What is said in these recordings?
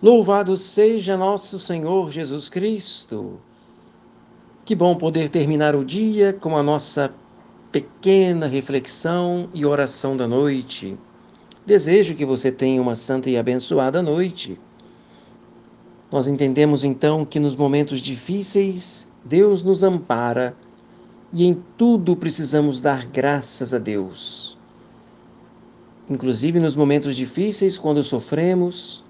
Louvado seja nosso Senhor Jesus Cristo. Que bom poder terminar o dia com a nossa pequena reflexão e oração da noite. Desejo que você tenha uma santa e abençoada noite. Nós entendemos então que nos momentos difíceis Deus nos ampara e em tudo precisamos dar graças a Deus. Inclusive nos momentos difíceis, quando sofremos,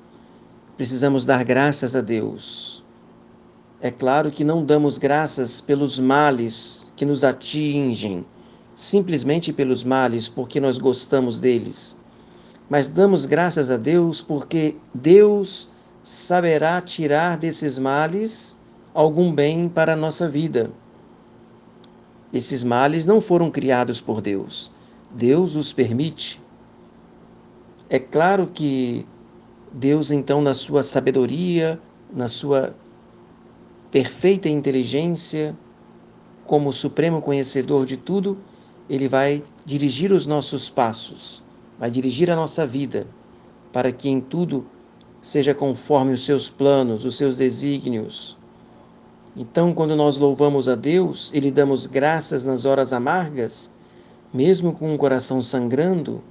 precisamos dar graças a Deus. É claro que não damos graças pelos males que nos atingem, simplesmente pelos males porque nós gostamos deles. Mas damos graças a Deus porque Deus saberá tirar desses males algum bem para a nossa vida. Esses males não foram criados por Deus. Deus os permite. É claro que Deus, então, na sua sabedoria, na sua perfeita inteligência, como supremo conhecedor de tudo, ele vai dirigir os nossos passos, vai dirigir a nossa vida, para que em tudo seja conforme os seus planos, os seus desígnios. Então, quando nós louvamos a Deus e lhe damos graças nas horas amargas, mesmo com o coração sangrando,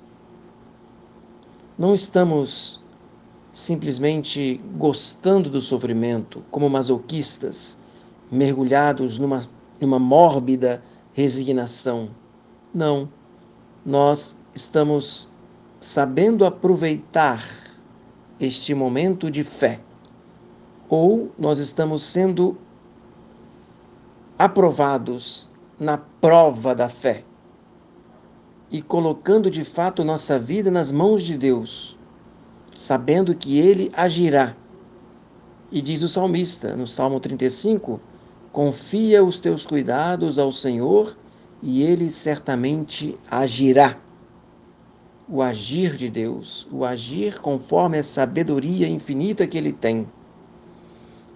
não estamos simplesmente gostando do sofrimento, como masoquistas, mergulhados numa, numa mórbida resignação. Não. Nós estamos sabendo aproveitar este momento de fé, ou nós estamos sendo aprovados na prova da fé e colocando de fato nossa vida nas mãos de Deus sabendo que ele agirá. E diz o salmista no Salmo 35: Confia os teus cuidados ao Senhor e ele certamente agirá. O agir de Deus, o agir conforme a sabedoria infinita que ele tem.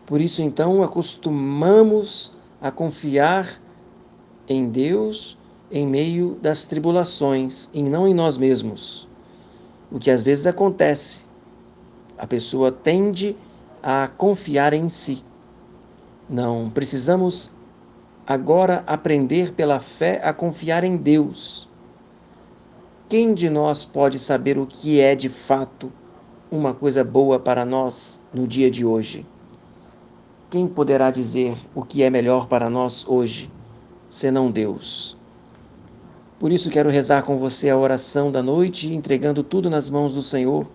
Por isso, então, acostumamos a confiar em Deus em meio das tribulações e não em nós mesmos. O que às vezes acontece a pessoa tende a confiar em si. Não, precisamos agora aprender pela fé a confiar em Deus. Quem de nós pode saber o que é de fato uma coisa boa para nós no dia de hoje? Quem poderá dizer o que é melhor para nós hoje, senão Deus? Por isso quero rezar com você a oração da noite, entregando tudo nas mãos do Senhor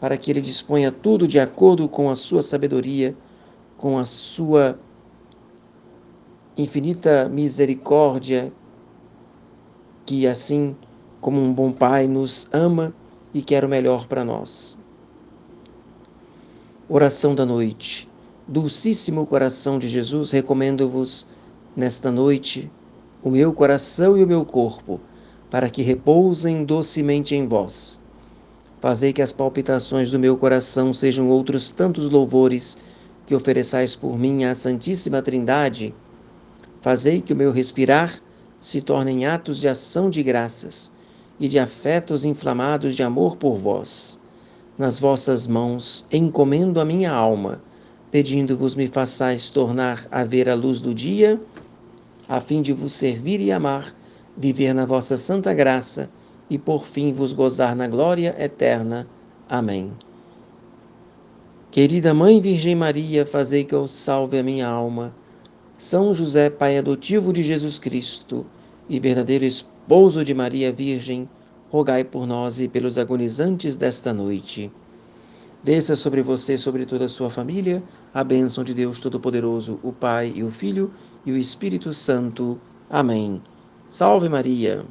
para que ele disponha tudo de acordo com a sua sabedoria, com a sua infinita misericórdia, que assim como um bom pai nos ama e quer o melhor para nós. Oração da noite. Dulcíssimo coração de Jesus, recomendo-vos nesta noite o meu coração e o meu corpo, para que repousem docemente em vós Fazei que as palpitações do meu coração sejam outros tantos louvores que ofereçais por mim à Santíssima Trindade. Fazei que o meu respirar se tornem atos de ação de graças e de afetos inflamados de amor por vós. Nas vossas mãos encomendo a minha alma, pedindo-vos me façais tornar a ver a luz do dia, a fim de vos servir e amar, viver na vossa santa graça e por fim vos gozar na glória eterna. Amém. Querida Mãe Virgem Maria, fazei que eu salve a minha alma. São José, Pai adotivo de Jesus Cristo e verdadeiro esposo de Maria Virgem, rogai por nós e pelos agonizantes desta noite. Desça sobre você, sobre toda a sua família, a bênção de Deus Todo-Poderoso, o Pai e o Filho e o Espírito Santo. Amém. Salve Maria!